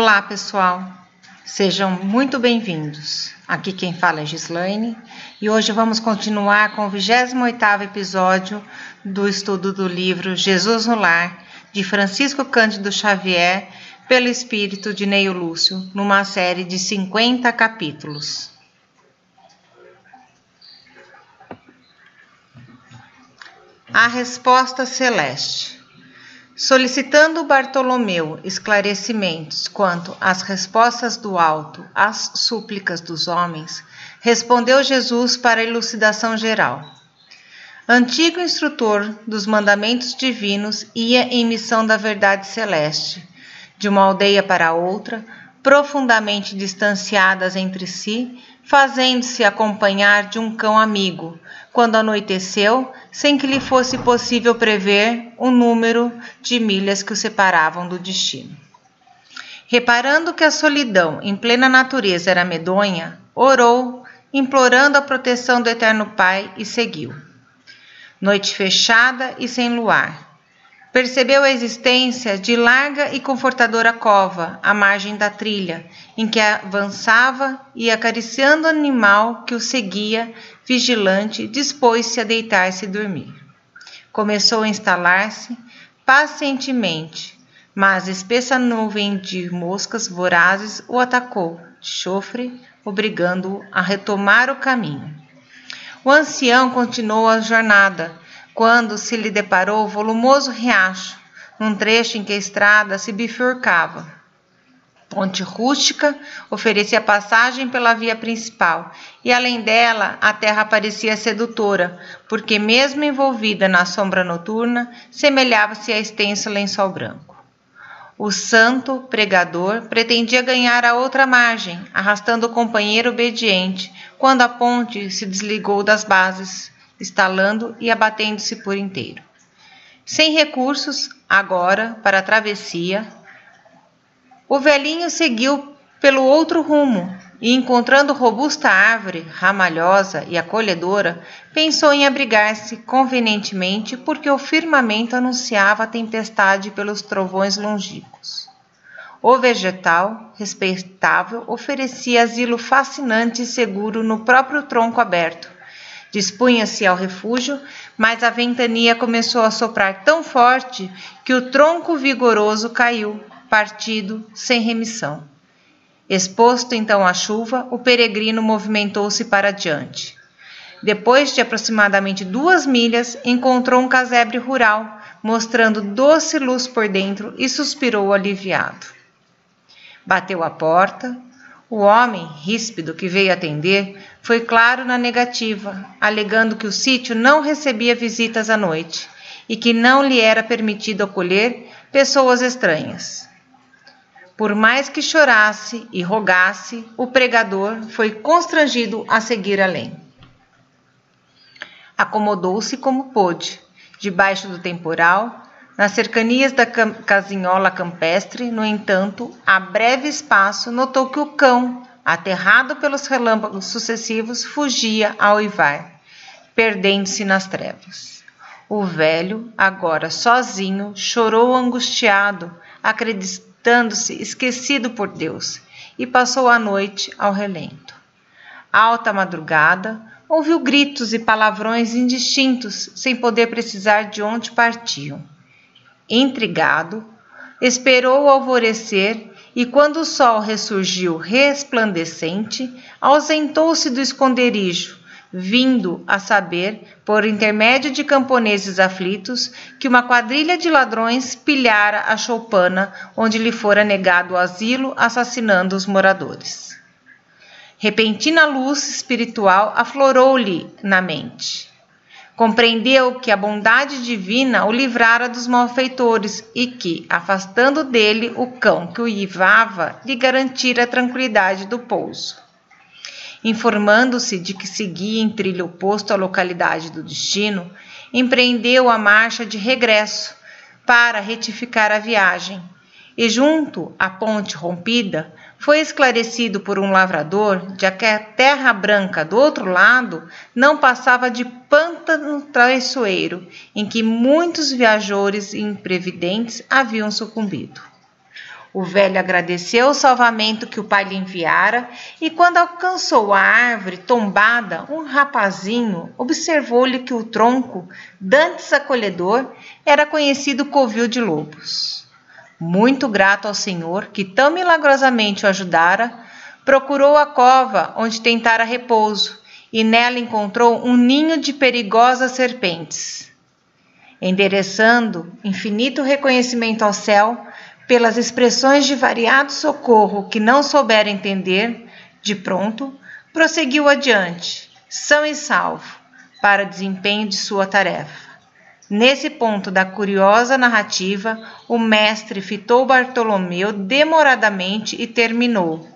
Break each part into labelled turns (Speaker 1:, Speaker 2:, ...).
Speaker 1: Olá, pessoal. Sejam muito bem-vindos. Aqui quem fala é Gislaine e hoje vamos continuar com o 28º episódio do estudo do livro Jesus no Lar, de Francisco Cândido Xavier, pelo espírito de Neio Lúcio, numa série de 50 capítulos. A resposta celeste. Solicitando Bartolomeu esclarecimentos quanto às respostas do alto às súplicas dos homens, respondeu Jesus para elucidação geral. Antigo instrutor dos mandamentos divinos ia em missão da verdade celeste, de uma aldeia para outra, profundamente distanciadas entre si, fazendo-se acompanhar de um cão amigo, quando anoiteceu, sem que lhe fosse possível prever o número de milhas que o separavam do destino. Reparando que a solidão em plena natureza era medonha, orou, implorando a proteção do Eterno Pai e seguiu. Noite fechada e sem luar, Percebeu a existência de larga e confortadora cova à margem da trilha, em que avançava e, acariciando o animal que o seguia, vigilante, dispôs-se a deitar-se e dormir. Começou a instalar-se pacientemente, mas espessa nuvem de moscas vorazes o atacou de chofre, obrigando-o a retomar o caminho. O ancião continuou a jornada quando se lhe deparou o volumoso riacho, num trecho em que a estrada se bifurcava. Ponte rústica oferecia passagem pela via principal, e além dela a terra parecia sedutora, porque, mesmo envolvida na sombra noturna, semelhava-se a extenso lençol branco. O santo pregador pretendia ganhar a outra margem, arrastando o companheiro obediente, quando a ponte se desligou das bases estalando e abatendo-se por inteiro. Sem recursos, agora, para a travessia, o velhinho seguiu pelo outro rumo e, encontrando robusta árvore, ramalhosa e acolhedora, pensou em abrigar-se convenientemente porque o firmamento anunciava a tempestade pelos trovões longínquos. O vegetal, respeitável, oferecia asilo fascinante e seguro no próprio tronco aberto, Dispunha-se ao refúgio, mas a ventania começou a soprar tão forte que o tronco vigoroso caiu, partido, sem remissão. Exposto então à chuva, o peregrino movimentou-se para diante. Depois de aproximadamente duas milhas, encontrou um casebre rural, mostrando doce luz por dentro e suspirou aliviado. Bateu à porta, o homem, ríspido, que veio atender, foi claro na negativa, alegando que o sítio não recebia visitas à noite e que não lhe era permitido acolher pessoas estranhas. Por mais que chorasse e rogasse, o pregador foi constrangido a seguir além. Acomodou-se como pôde, debaixo do temporal, nas cercanias da casinhola campestre, no entanto, a breve espaço, notou que o cão, aterrado pelos relâmpagos sucessivos, fugia a uivar, perdendo-se nas trevas. O velho, agora sozinho, chorou angustiado, acreditando-se esquecido por Deus, e passou a noite ao relento. Alta madrugada, ouviu gritos e palavrões indistintos, sem poder precisar de onde partiam. Intrigado, esperou o alvorecer e, quando o sol ressurgiu resplandecente, ausentou-se do esconderijo, vindo a saber, por intermédio de camponeses aflitos, que uma quadrilha de ladrões pilhara a choupana onde lhe fora negado o asilo, assassinando os moradores. Repentina luz espiritual aflorou-lhe na mente. Compreendeu que a bondade divina o livrara dos malfeitores e que, afastando dele o cão que o ivava, lhe garantira a tranquilidade do pouso. Informando-se de que seguia em trilho oposto à localidade do destino, empreendeu a marcha de regresso para retificar a viagem e, junto à ponte rompida, foi esclarecido por um lavrador de que a terra branca do outro lado não passava de pântano traiçoeiro em que muitos viajores imprevidentes haviam sucumbido. O velho agradeceu o salvamento que o pai lhe enviara e, quando alcançou a árvore tombada, um rapazinho observou-lhe que o tronco, dantes acolhedor, era conhecido covil de lobos. Muito grato ao Senhor, que tão milagrosamente o ajudara, procurou a cova onde tentara repouso e nela encontrou um ninho de perigosas serpentes. Endereçando infinito reconhecimento ao céu, pelas expressões de variado socorro que não souber entender, de pronto, prosseguiu adiante, são e salvo, para desempenho de sua tarefa. Nesse ponto da curiosa narrativa, o mestre fitou Bartolomeu demoradamente e terminou.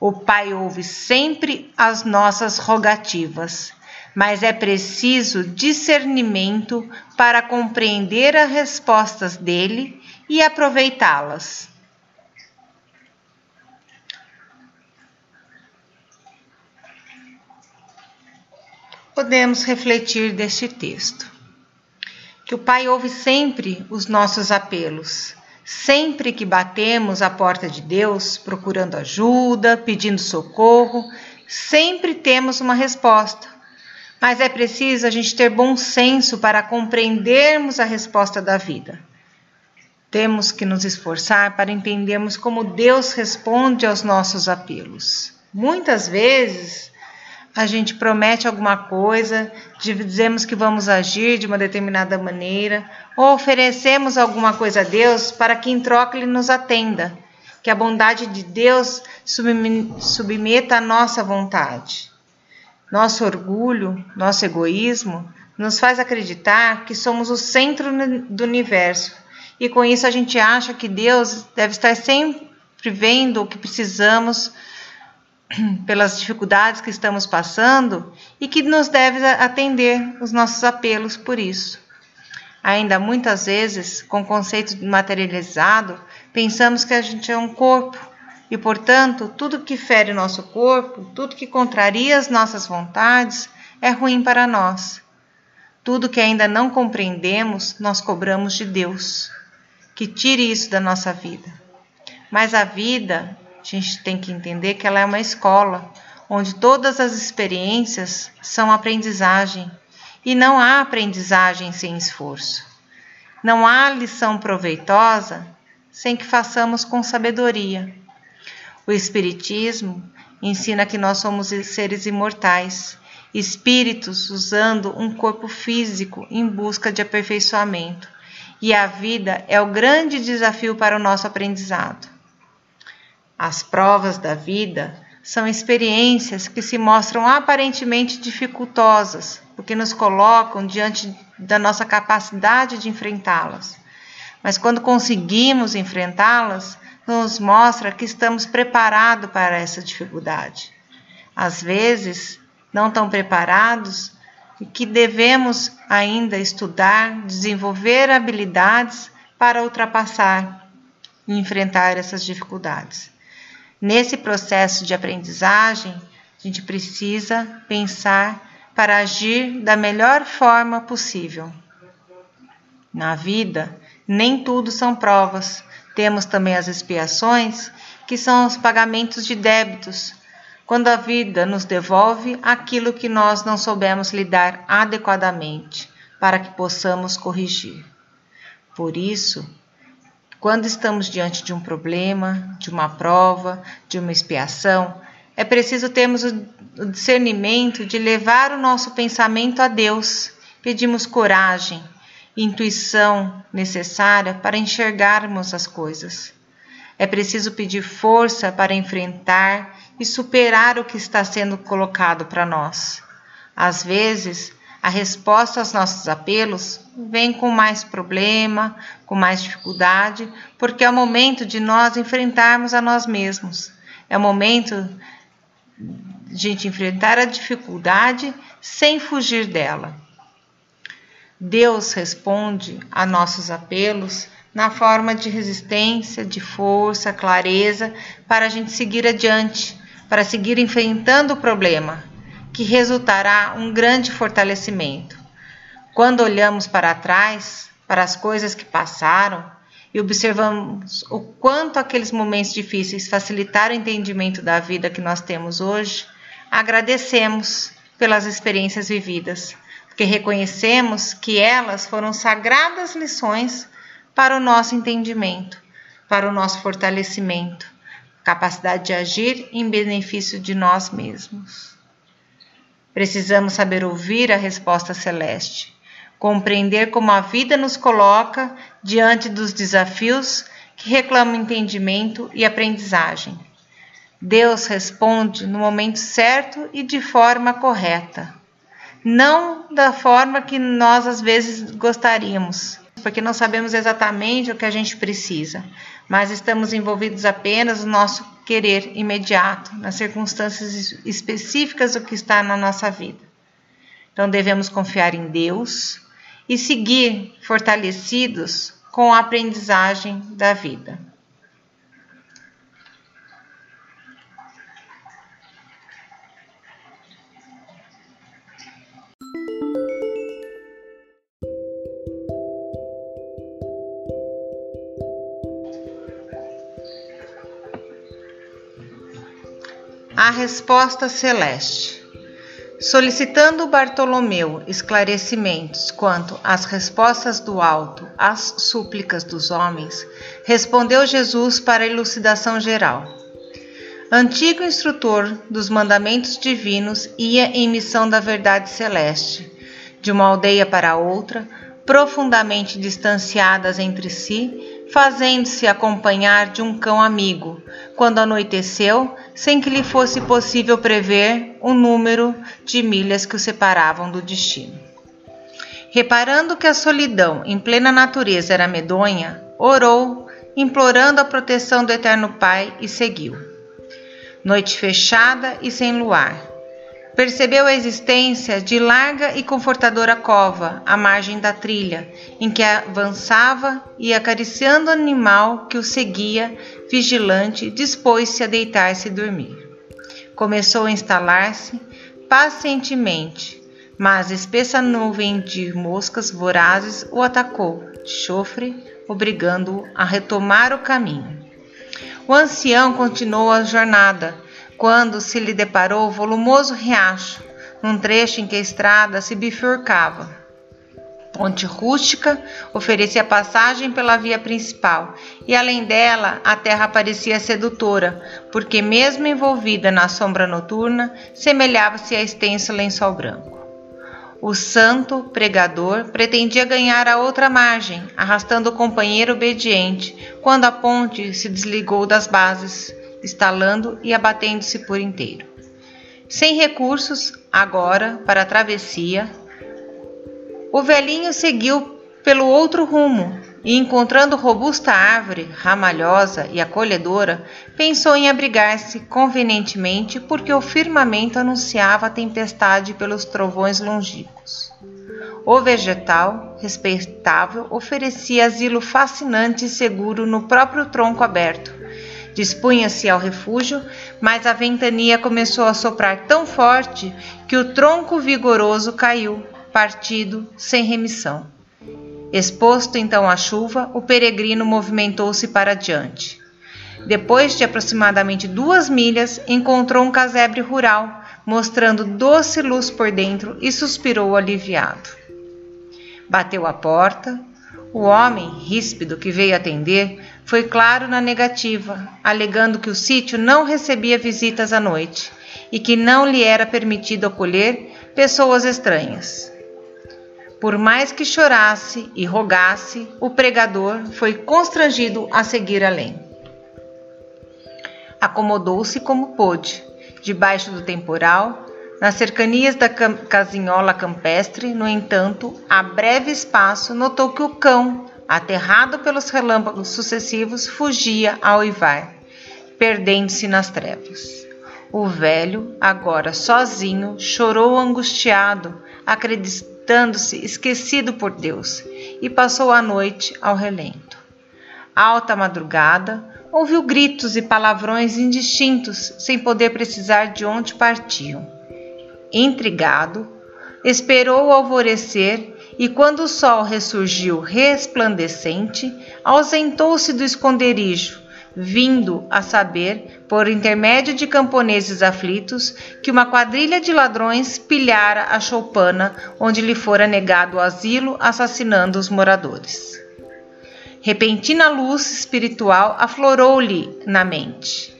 Speaker 1: O Pai ouve sempre as nossas rogativas, mas é preciso discernimento para compreender as respostas dele e aproveitá-las. Podemos refletir deste texto. Que o Pai ouve sempre os nossos apelos. Sempre que batemos a porta de Deus, procurando ajuda, pedindo socorro, sempre temos uma resposta. Mas é preciso a gente ter bom senso para compreendermos a resposta da vida. Temos que nos esforçar para entendermos como Deus responde aos nossos apelos. Muitas vezes a gente promete alguma coisa, dizemos que vamos agir de uma determinada maneira, ou oferecemos alguma coisa a Deus para que em troca Ele nos atenda, que a bondade de Deus submeta a nossa vontade. Nosso orgulho, nosso egoísmo, nos faz acreditar que somos o centro do universo e com isso a gente acha que Deus deve estar sempre vendo o que precisamos pelas dificuldades que estamos passando e que nos deve atender os nossos apelos por isso. Ainda muitas vezes, com o conceito materializado, pensamos que a gente é um corpo e, portanto, tudo que fere o nosso corpo, tudo que contraria as nossas vontades, é ruim para nós. Tudo que ainda não compreendemos, nós cobramos de Deus que tire isso da nossa vida. Mas a vida, a gente tem que entender que ela é uma escola, onde todas as experiências são aprendizagem, e não há aprendizagem sem esforço. Não há lição proveitosa sem que façamos com sabedoria. O Espiritismo ensina que nós somos seres imortais, espíritos usando um corpo físico em busca de aperfeiçoamento e a vida é o grande desafio para o nosso aprendizado. As provas da vida são experiências que se mostram aparentemente dificultosas, porque nos colocam diante da nossa capacidade de enfrentá-las. Mas quando conseguimos enfrentá-las, nos mostra que estamos preparados para essa dificuldade. Às vezes, não tão preparados e que devemos ainda estudar, desenvolver habilidades para ultrapassar e enfrentar essas dificuldades. Nesse processo de aprendizagem, a gente precisa pensar para agir da melhor forma possível. Na vida, nem tudo são provas. Temos também as expiações, que são os pagamentos de débitos, quando a vida nos devolve aquilo que nós não soubemos lidar adequadamente, para que possamos corrigir. Por isso, quando estamos diante de um problema, de uma prova, de uma expiação, é preciso termos o discernimento de levar o nosso pensamento a Deus. Pedimos coragem, intuição necessária para enxergarmos as coisas. É preciso pedir força para enfrentar e superar o que está sendo colocado para nós. Às vezes, a resposta aos nossos apelos vem com mais problema, com mais dificuldade, porque é o momento de nós enfrentarmos a nós mesmos. É o momento de gente enfrentar a dificuldade sem fugir dela. Deus responde a nossos apelos na forma de resistência, de força, clareza, para a gente seguir adiante, para seguir enfrentando o problema, que resultará um grande fortalecimento. Quando olhamos para trás, para as coisas que passaram, e observamos o quanto aqueles momentos difíceis facilitaram o entendimento da vida que nós temos hoje, agradecemos pelas experiências vividas, porque reconhecemos que elas foram sagradas lições para o nosso entendimento, para o nosso fortalecimento, capacidade de agir em benefício de nós mesmos. Precisamos saber ouvir a resposta celeste, compreender como a vida nos coloca diante dos desafios que reclamam entendimento e aprendizagem. Deus responde no momento certo e de forma correta, não da forma que nós às vezes gostaríamos, porque não sabemos exatamente o que a gente precisa, mas estamos envolvidos apenas no nosso querer imediato, nas circunstâncias específicas do que está na nossa vida. Então devemos confiar em Deus e seguir fortalecidos com a aprendizagem da vida. Resposta celeste. Solicitando Bartolomeu esclarecimentos quanto às respostas do alto às súplicas dos homens, respondeu Jesus para elucidação geral. Antigo instrutor dos mandamentos divinos ia em missão da verdade celeste, de uma aldeia para outra, profundamente distanciadas entre si, fazendo-se acompanhar de um cão amigo, quando anoiteceu, sem que lhe fosse possível prever o número de milhas que o separavam do destino. Reparando que a solidão em plena natureza era medonha, orou, implorando a proteção do Eterno Pai e seguiu. Noite fechada e sem luar percebeu a existência de larga e confortadora cova à margem da trilha, em que avançava e, acariciando o animal que o seguia, vigilante, dispôs-se a deitar-se e dormir. Começou a instalar-se pacientemente, mas espessa nuvem de moscas vorazes o atacou de chofre, obrigando-o a retomar o caminho. O ancião continuou a jornada, quando se lhe deparou o volumoso riacho, num trecho em que a estrada se bifurcava. Ponte rústica oferecia passagem pela via principal, e além dela a terra parecia sedutora, porque, mesmo envolvida na sombra noturna, semelhava-se a extenso lençol branco. O santo pregador pretendia ganhar a outra margem, arrastando o companheiro obediente, quando a ponte se desligou das bases estalando e abatendo-se por inteiro. Sem recursos, agora, para a travessia, o velhinho seguiu pelo outro rumo e, encontrando robusta árvore, ramalhosa e acolhedora, pensou em abrigar-se convenientemente porque o firmamento anunciava a tempestade pelos trovões longínquos. O vegetal, respeitável, oferecia asilo fascinante e seguro no próprio tronco aberto, Dispunha-se ao refúgio, mas a ventania começou a soprar tão forte que o tronco vigoroso caiu, partido, sem remissão. Exposto então à chuva, o peregrino movimentou-se para diante. Depois de aproximadamente duas milhas, encontrou um casebre rural, mostrando doce luz por dentro e suspirou aliviado. Bateu à porta. O homem, ríspido, que veio atender, foi claro na negativa, alegando que o sítio não recebia visitas à noite e que não lhe era permitido acolher pessoas estranhas. Por mais que chorasse e rogasse, o pregador foi constrangido a seguir além. Acomodou-se como pôde, debaixo do temporal, nas cercanias da casinhola campestre, no entanto, a breve espaço notou que o cão aterrado pelos relâmpagos sucessivos, fugia a uivar, perdendo-se nas trevas. O velho, agora sozinho, chorou angustiado, acreditando-se esquecido por Deus, e passou a noite ao relento. Alta madrugada, ouviu gritos e palavrões indistintos, sem poder precisar de onde partiam. Intrigado, esperou o alvorecer e quando o sol ressurgiu resplandecente, ausentou-se do esconderijo, vindo a saber, por intermédio de camponeses aflitos, que uma quadrilha de ladrões pilhara a choupana onde lhe fora negado o asilo, assassinando os moradores. Repentina luz espiritual aflorou-lhe na mente.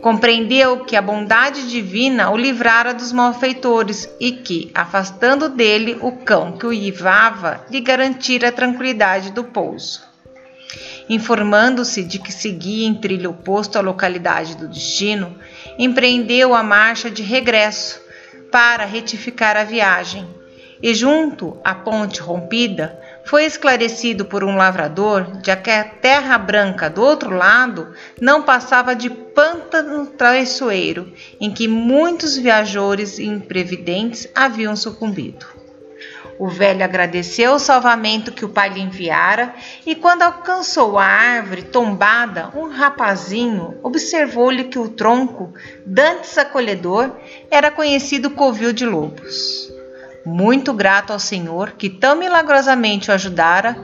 Speaker 1: Compreendeu que a bondade divina o livrara dos malfeitores e que, afastando dele o cão que o ivava, lhe garantira a tranquilidade do pouso. Informando-se de que seguia em trilho oposto à localidade do destino, empreendeu a marcha de regresso para retificar a viagem e, junto à ponte rompida, foi esclarecido por um lavrador de que a terra branca do outro lado não passava de pântano traiçoeiro em que muitos viajores imprevidentes haviam sucumbido. O velho agradeceu o salvamento que o pai lhe enviara e, quando alcançou a árvore tombada, um rapazinho observou-lhe que o tronco, dantes acolhedor, era conhecido covil de lobos. Muito grato ao Senhor que tão milagrosamente o ajudara,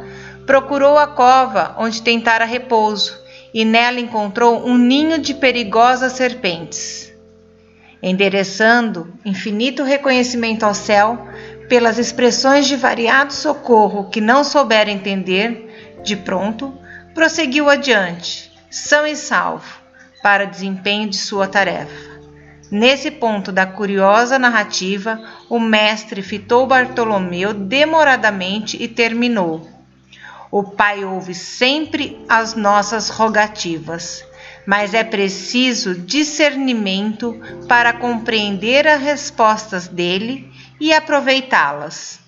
Speaker 1: procurou a cova onde tentara repouso e nela encontrou um ninho de perigosas serpentes. Endereçando infinito reconhecimento ao céu pelas expressões de variado socorro que não soubera entender, de pronto prosseguiu adiante, são e salvo, para desempenho de sua tarefa. Nesse ponto da curiosa narrativa, o mestre fitou Bartolomeu demoradamente e terminou. O Pai ouve sempre as nossas rogativas, mas é preciso discernimento para compreender as respostas dele e aproveitá-las.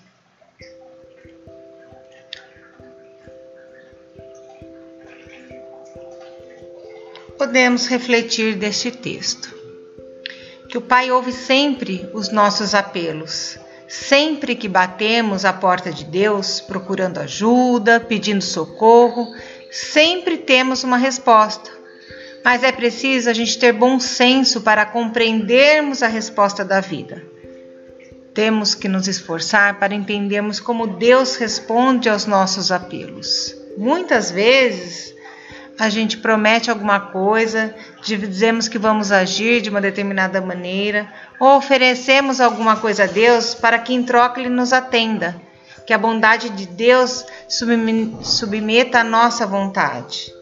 Speaker 1: Podemos refletir deste texto que o Pai ouve sempre os nossos apelos. Sempre que batemos a porta de Deus procurando ajuda, pedindo socorro, sempre temos uma resposta. Mas é preciso a gente ter bom senso para compreendermos a resposta da vida. Temos que nos esforçar para entendermos como Deus responde aos nossos apelos. Muitas vezes a gente promete alguma coisa, dizemos que vamos agir de uma determinada maneira, ou oferecemos alguma coisa a Deus para que em troca Ele nos atenda, que a bondade de Deus submeta a nossa vontade.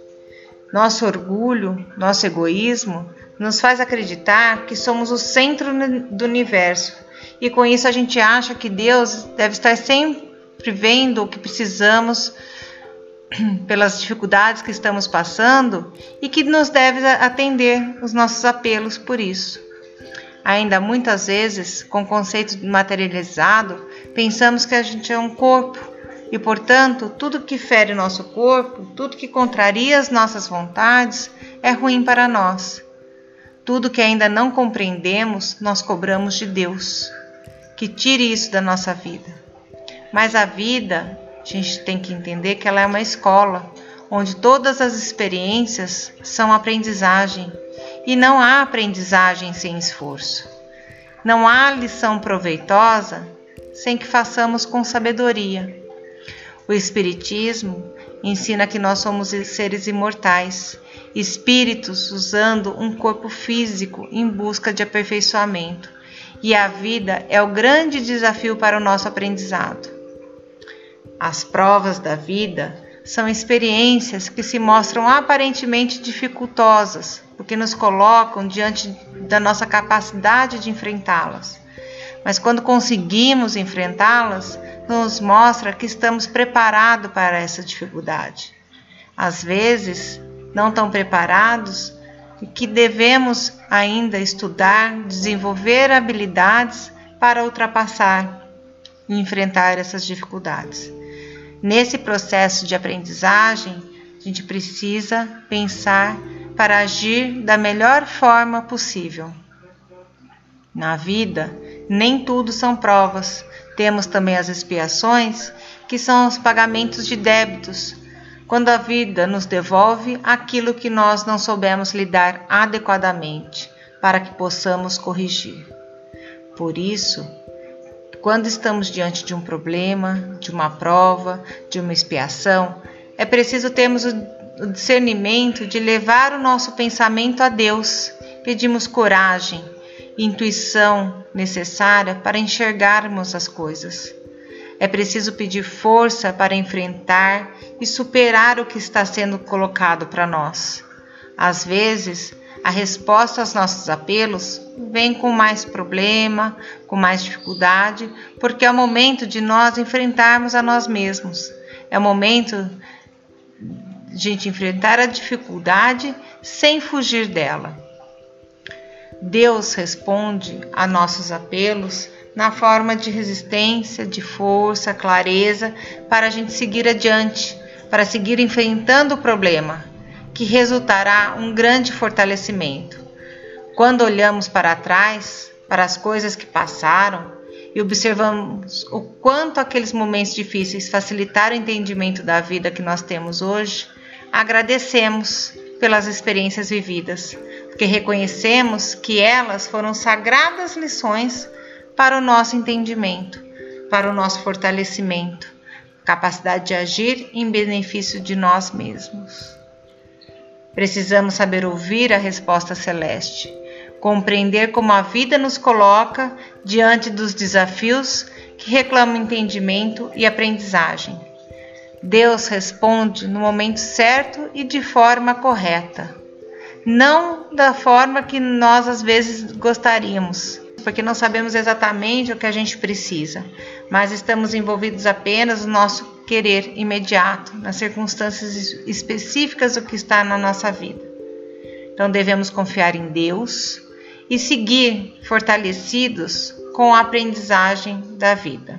Speaker 1: Nosso orgulho, nosso egoísmo, nos faz acreditar que somos o centro do universo e com isso a gente acha que Deus deve estar sempre vendo o que precisamos pelas dificuldades que estamos passando e que nos deve atender os nossos apelos por isso. Ainda muitas vezes, com conceito materializado, pensamos que a gente é um corpo e, portanto, tudo que fere o nosso corpo, tudo que contraria as nossas vontades, é ruim para nós. Tudo que ainda não compreendemos, nós cobramos de Deus. Que tire isso da nossa vida. Mas a vida a gente tem que entender que ela é uma escola onde todas as experiências são aprendizagem e não há aprendizagem sem esforço. Não há lição proveitosa sem que façamos com sabedoria. O Espiritismo ensina que nós somos seres imortais, espíritos usando um corpo físico em busca de aperfeiçoamento, e a vida é o grande desafio para o nosso aprendizado. As provas da vida são experiências que se mostram aparentemente dificultosas, porque nos colocam diante da nossa capacidade de enfrentá-las. Mas quando conseguimos enfrentá-las, nos mostra que estamos preparados para essa dificuldade. Às vezes, não tão preparados e que devemos ainda estudar, desenvolver habilidades para ultrapassar e enfrentar essas dificuldades. Nesse processo de aprendizagem, a gente precisa pensar para agir da melhor forma possível. Na vida, nem tudo são provas. Temos também as expiações, que são os pagamentos de débitos, quando a vida nos devolve aquilo que nós não soubemos lidar adequadamente, para que possamos corrigir. Por isso, Quando estamos diante de um problema, de uma prova, de uma expiação, é preciso termos o discernimento de levar o nosso pensamento a Deus. Pedimos coragem, intuição necessária para enxergarmos as coisas. É preciso pedir força para enfrentar e superar o que está sendo colocado para nós. Às vezes, a resposta aos nossos apelos vem com mais problema, com mais dificuldade, porque é o momento de nós enfrentarmos a nós mesmos. É o momento de gente enfrentar a dificuldade sem fugir dela. Deus responde a nossos apelos na forma de resistência, de força, clareza, para a gente seguir adiante, para seguir enfrentando o problema, que resultará um grande fortalecimento. Quando olhamos para trás, para as coisas que passaram, e observamos o quanto aqueles momentos difíceis facilitaram o entendimento da vida que nós temos hoje, agradecemos pelas experiências vividas, porque reconhecemos que elas foram sagradas lições para o nosso entendimento, para o nosso fortalecimento, capacidade de agir em benefício de nós mesmos. Precisamos saber ouvir a resposta celeste, compreender como a vida nos coloca diante dos desafios que reclamam entendimento e aprendizagem. Deus responde no momento certo e de forma correta, não da forma que nós às vezes gostaríamos, porque não sabemos exatamente o que a gente precisa, mas estamos envolvidos apenas no nosso querer imediato, nas circunstâncias específicas do que está na nossa vida. Então devemos confiar em Deus e seguir fortalecidos com a aprendizagem da vida.